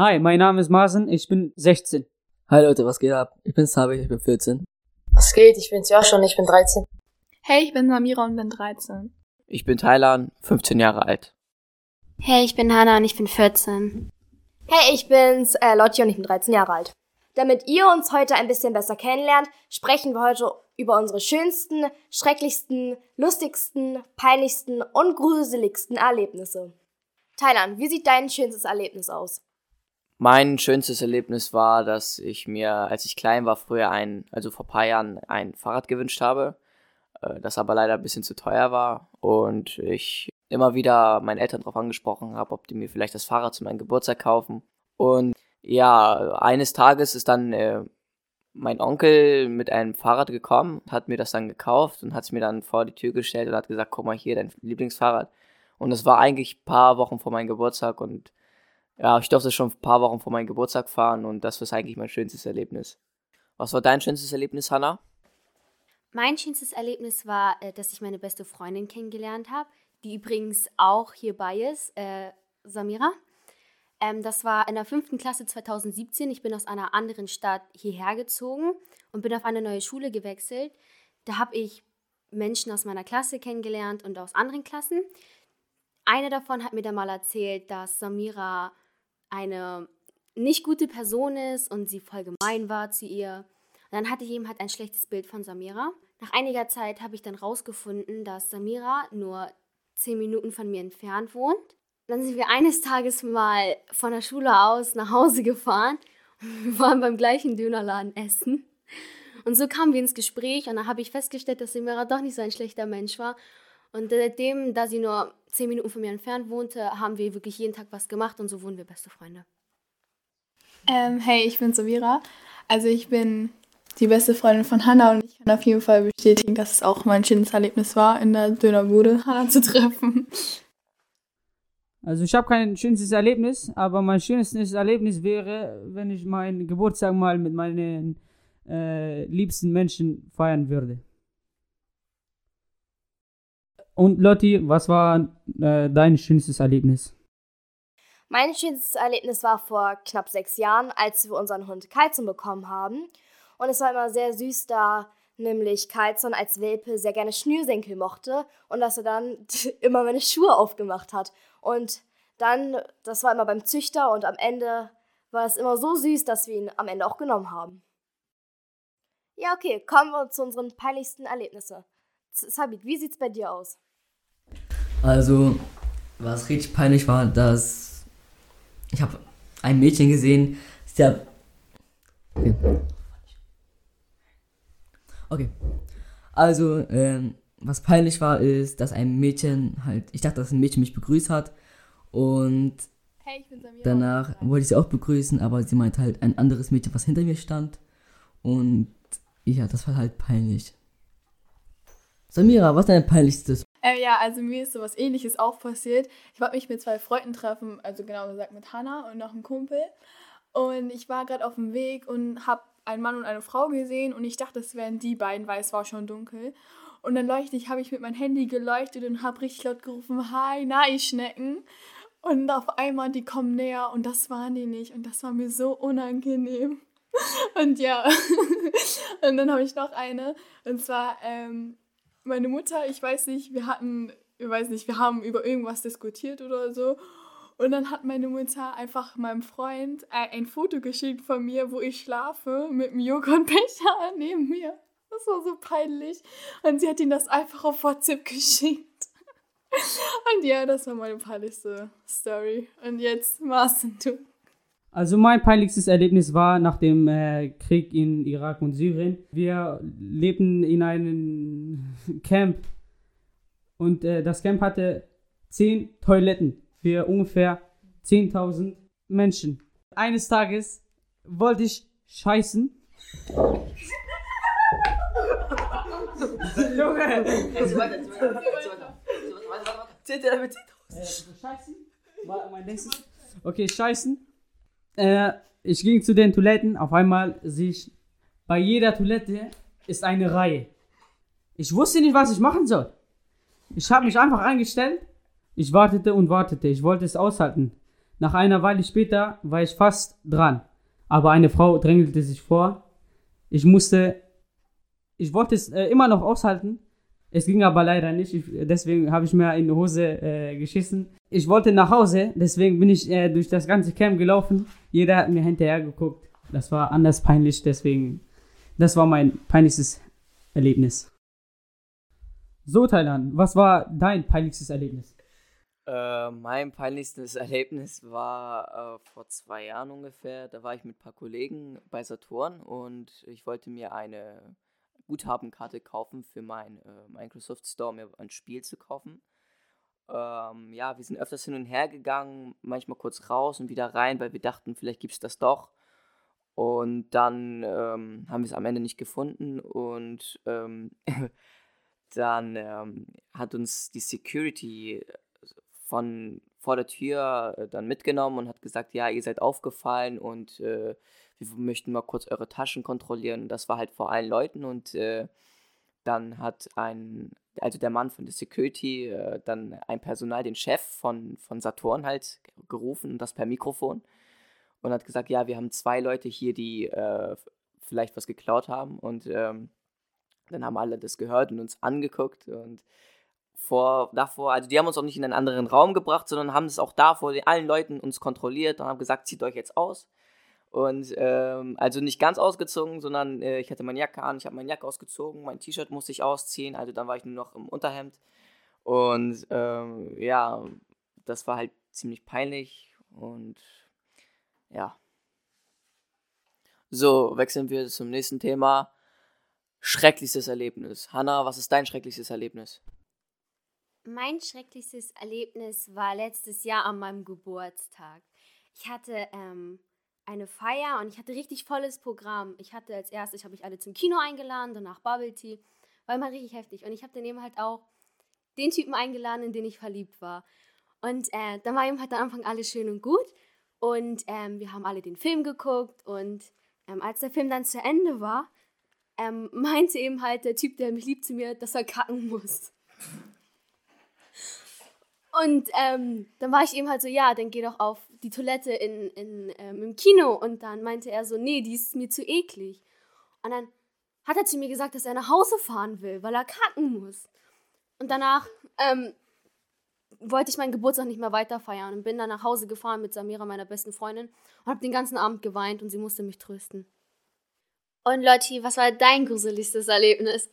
Hi, mein Name ist Marsen, ich bin 16. Hi Leute, was geht ab? Ich bin Sabi, ich bin 14. Was geht? Ich bin's ja schon, ich bin 13. Hey, ich bin Samira und bin 13. Ich bin Thailand, 15 Jahre alt. Hey, ich bin Hannah und ich bin 14. Hey, ich bin's, äh, Lotti und ich bin 13 Jahre alt. Damit ihr uns heute ein bisschen besser kennenlernt, sprechen wir heute über unsere schönsten, schrecklichsten, lustigsten, peinlichsten und gruseligsten Erlebnisse. Thailand, wie sieht dein schönstes Erlebnis aus? Mein schönstes Erlebnis war, dass ich mir, als ich klein war, früher ein, also vor paar Jahren, ein Fahrrad gewünscht habe, äh, das aber leider ein bisschen zu teuer war und ich immer wieder meinen Eltern darauf angesprochen habe, ob die mir vielleicht das Fahrrad zu meinem Geburtstag kaufen. Und ja, eines Tages ist dann äh, mein Onkel mit einem Fahrrad gekommen, hat mir das dann gekauft und hat es mir dann vor die Tür gestellt und hat gesagt, guck mal hier, dein Lieblingsfahrrad. Und das war eigentlich ein paar Wochen vor meinem Geburtstag und ja, ich durfte schon ein paar Wochen vor meinem Geburtstag fahren und das war eigentlich mein schönstes Erlebnis. Was war dein schönstes Erlebnis, Hannah? Mein schönstes Erlebnis war, äh, dass ich meine beste Freundin kennengelernt habe, die übrigens auch hierbei ist, äh, Samira. Ähm, das war in der fünften Klasse 2017. Ich bin aus einer anderen Stadt hierher gezogen und bin auf eine neue Schule gewechselt. Da habe ich Menschen aus meiner Klasse kennengelernt und aus anderen Klassen. Eine davon hat mir dann mal erzählt, dass Samira eine nicht gute Person ist und sie voll gemein war zu ihr. Und dann hatte ich eben halt ein schlechtes Bild von Samira. Nach einiger Zeit habe ich dann rausgefunden, dass Samira nur zehn Minuten von mir entfernt wohnt. Dann sind wir eines Tages mal von der Schule aus nach Hause gefahren wir waren beim gleichen Dönerladen essen. Und so kamen wir ins Gespräch und dann habe ich festgestellt, dass Samira doch nicht so ein schlechter Mensch war. Und seitdem, da sie nur zehn Minuten von mir entfernt wohnte, haben wir wirklich jeden Tag was gemacht und so wurden wir beste Freunde. Ähm, hey, ich bin Samira. Also ich bin die beste Freundin von Hannah und ich kann auf jeden Fall bestätigen, dass es auch mein schönes Erlebnis war, in der Dönerbude Hannah zu treffen. Also ich habe kein schönstes Erlebnis, aber mein schönstes Erlebnis wäre, wenn ich meinen Geburtstag mal mit meinen äh, liebsten Menschen feiern würde. Und Lotti, was war äh, dein schönstes Erlebnis? Mein schönstes Erlebnis war vor knapp sechs Jahren, als wir unseren Hund Kalzon bekommen haben. Und es war immer sehr süß, da nämlich Kalzon als Welpe sehr gerne Schnürsenkel mochte und dass er dann immer meine Schuhe aufgemacht hat. Und dann, das war immer beim Züchter und am Ende war es immer so süß, dass wir ihn am Ende auch genommen haben. Ja, okay, kommen wir zu unseren peinlichsten Erlebnissen. Sabit, wie sieht's bei dir aus? Also, was richtig peinlich war, dass ich habe ein Mädchen gesehen, sie hat okay. okay. Also, ähm, was peinlich war, ist, dass ein Mädchen halt, ich dachte, dass ein Mädchen mich begrüßt hat und hey, danach wollte ich sie auch begrüßen, aber sie meinte halt ein anderes Mädchen, was hinter mir stand und ja, das war halt peinlich. Samira, was ist dein peinlichstes? Äh, ja, also mir ist sowas ähnliches auch passiert. Ich wollte mich mit zwei Freunden treffen, also genau gesagt mit Hannah und noch einem Kumpel. Und ich war gerade auf dem Weg und habe einen Mann und eine Frau gesehen und ich dachte, es wären die beiden, weil es war schon dunkel. Und dann leuchte ich, habe ich mit meinem Handy geleuchtet und habe richtig laut gerufen, Hi, ihr Schnecken. Und auf einmal, die kommen näher und das waren die nicht. Und das war mir so unangenehm. Und ja, und dann habe ich noch eine. Und zwar, ähm, meine Mutter, ich weiß nicht, wir hatten, ich weiß nicht, wir haben über irgendwas diskutiert oder so. Und dann hat meine Mutter einfach meinem Freund äh, ein Foto geschickt von mir, wo ich schlafe, mit einem Joghurtbecher neben mir. Das war so peinlich. Und sie hat ihm das einfach auf WhatsApp geschickt. Und ja, das war meine peinlichste Story. Und jetzt, Marcin, du. Also mein peinlichstes Erlebnis war nach dem äh, Krieg in Irak und Syrien. Wir lebten in einem Camp und äh, das Camp hatte zehn Toiletten für ungefähr 10.000 Menschen. Eines Tages wollte ich scheißen. Junge! Zählt ihr damit 10.000? Scheißen? Mein nächstes. Okay, scheißen. Äh, ich ging zu den Toiletten. Auf einmal sehe ich, bei jeder Toilette ist eine Reihe. Ich wusste nicht, was ich machen soll. Ich habe mich einfach eingestellt. Ich wartete und wartete. Ich wollte es aushalten. Nach einer Weile später war ich fast dran, aber eine Frau drängelte sich vor. Ich musste, ich wollte es äh, immer noch aushalten, es ging aber leider nicht, ich, deswegen habe ich mir in die Hose äh, geschissen. Ich wollte nach Hause, deswegen bin ich äh, durch das ganze Camp gelaufen. Jeder hat mir hinterher geguckt. Das war anders peinlich, deswegen, das war mein peinlichstes Erlebnis. So, Thailand, was war dein peinlichstes Erlebnis? Äh, mein peinlichstes Erlebnis war äh, vor zwei Jahren ungefähr. Da war ich mit ein paar Kollegen bei Saturn und ich wollte mir eine Guthabenkarte kaufen für meinen äh, Microsoft Store, mir ein Spiel zu kaufen. Ähm, ja, wir sind öfters hin und her gegangen, manchmal kurz raus und wieder rein, weil wir dachten, vielleicht gibt es das doch. Und dann ähm, haben wir es am Ende nicht gefunden und ähm, dann ähm, hat uns die Security von vor der Tür äh, dann mitgenommen und hat gesagt, ja, ihr seid aufgefallen und äh, wir möchten mal kurz eure Taschen kontrollieren. Das war halt vor allen Leuten und äh, dann hat ein, also der Mann von der Security, äh, dann ein Personal, den Chef von, von Saturn halt gerufen und das per Mikrofon und hat gesagt, ja, wir haben zwei Leute hier, die äh, vielleicht was geklaut haben und ähm, dann haben alle das gehört und uns angeguckt und vor, davor, also die haben uns auch nicht in einen anderen Raum gebracht, sondern haben es auch da vor allen Leuten uns kontrolliert und haben gesagt, zieht euch jetzt aus. Und ähm, also nicht ganz ausgezogen, sondern äh, ich hatte meine Jacke an, ich habe meine Jacke ausgezogen, mein T-Shirt musste ich ausziehen, also dann war ich nur noch im Unterhemd. Und ähm, ja, das war halt ziemlich peinlich und ja. So, wechseln wir zum nächsten Thema. Schrecklichstes Erlebnis. Hanna, was ist dein schrecklichstes Erlebnis? Mein schrecklichstes Erlebnis war letztes Jahr an meinem Geburtstag. Ich hatte ähm, eine Feier und ich hatte richtig volles Programm. Ich hatte als erstes, habe ich alle zum Kino eingeladen, danach Bubble Tea. War immer richtig heftig. Und ich habe dann eben halt auch den Typen eingeladen, in den ich verliebt war. Und äh, dann war eben halt am Anfang alles schön und gut. Und ähm, wir haben alle den Film geguckt. Und ähm, als der Film dann zu Ende war, ähm, meinte eben halt der Typ, der mich liebt, zu mir, dass er kacken muss. Und ähm, dann war ich eben halt so, ja, dann geh doch auf die Toilette in, in, ähm, im Kino. Und dann meinte er so, nee, die ist mir zu eklig. Und dann hat er zu mir gesagt, dass er nach Hause fahren will, weil er kacken muss. Und danach ähm, wollte ich meinen Geburtstag nicht mehr weiter feiern und bin dann nach Hause gefahren mit Samira, meiner besten Freundin, und habe den ganzen Abend geweint und sie musste mich trösten. Und Lotti, was war dein gruseligstes Erlebnis?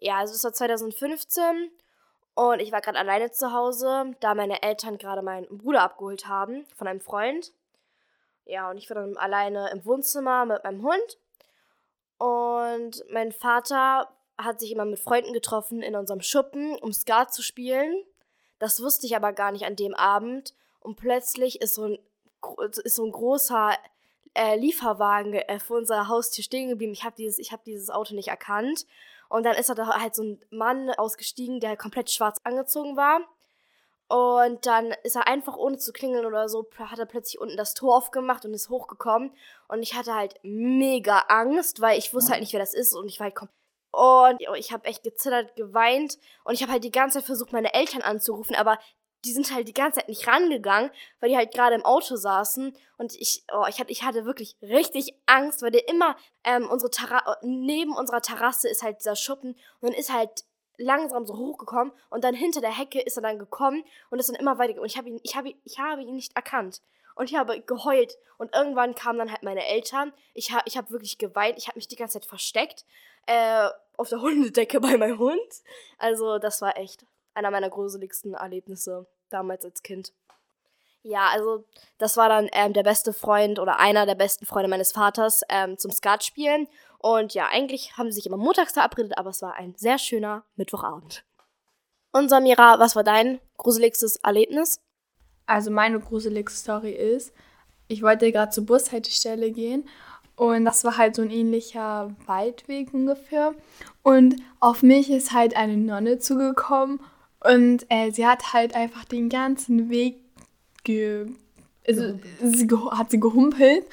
Ja, also es war 2015 und ich war gerade alleine zu Hause, da meine Eltern gerade meinen Bruder abgeholt haben von einem Freund. Ja, und ich war dann alleine im Wohnzimmer mit meinem Hund. Und mein Vater hat sich immer mit Freunden getroffen in unserem Schuppen, um Skat zu spielen. Das wusste ich aber gar nicht an dem Abend. Und plötzlich ist so ein, ist so ein großer äh, Lieferwagen äh, vor unserer Haustür stehen geblieben. Ich habe dieses, hab dieses Auto nicht erkannt. Und dann ist da halt so ein Mann ausgestiegen, der komplett schwarz angezogen war. Und dann ist er einfach ohne zu klingeln oder so, hat er plötzlich unten das Tor aufgemacht und ist hochgekommen. Und ich hatte halt mega Angst, weil ich wusste halt nicht, wer das ist. Und ich war halt komplett und ich habe echt gezittert, geweint und ich habe halt die ganze Zeit versucht, meine Eltern anzurufen, aber die sind halt die ganze Zeit nicht rangegangen, weil die halt gerade im Auto saßen und ich, oh, ich hatte, ich hatte wirklich richtig Angst, weil der immer ähm, unsere neben unserer Terrasse ist halt dieser Schuppen und dann ist halt langsam so hochgekommen und dann hinter der Hecke ist er dann gekommen und ist dann immer weiter und ich habe ihn, ich habe, ich habe ihn nicht erkannt und ich habe geheult und irgendwann kamen dann halt meine Eltern. Ich habe, ich habe wirklich geweint, ich habe mich die ganze Zeit versteckt äh, auf der Hundedecke bei meinem Hund. Also das war echt einer meiner gruseligsten Erlebnisse damals als Kind. Ja, also das war dann ähm, der beste Freund oder einer der besten Freunde meines Vaters ähm, zum Skat spielen. Und ja, eigentlich haben sie sich immer montags verabredet, aber es war ein sehr schöner Mittwochabend. Und Samira, was war dein gruseligstes Erlebnis? Also meine gruseligste Story ist, ich wollte gerade zur Bushaltestelle gehen und das war halt so ein ähnlicher Waldweg ungefähr. Und auf mich ist halt eine Nonne zugekommen und äh, sie hat halt einfach den ganzen Weg ge also, sie hat sie gehumpelt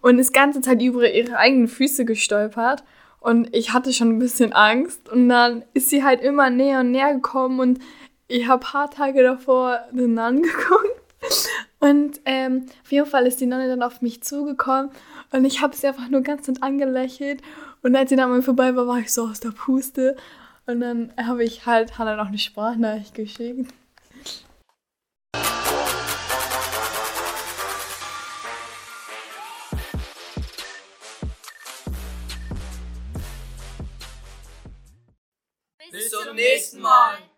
und ist ganze Zeit über ihre eigenen Füße gestolpert. Und ich hatte schon ein bisschen Angst. Und dann ist sie halt immer näher und näher gekommen. Und ich habe ein paar Tage davor den Nun geguckt. Und ähm, auf jeden Fall ist die Nonne dann auf mich zugekommen. Und ich habe sie einfach nur ganz nett angelächelt. Und als sie dann mal vorbei war, war ich so aus der Puste. Und dann habe ich halt Hannah noch eine Sprachnachricht geschickt. Bis zum nächsten Mal.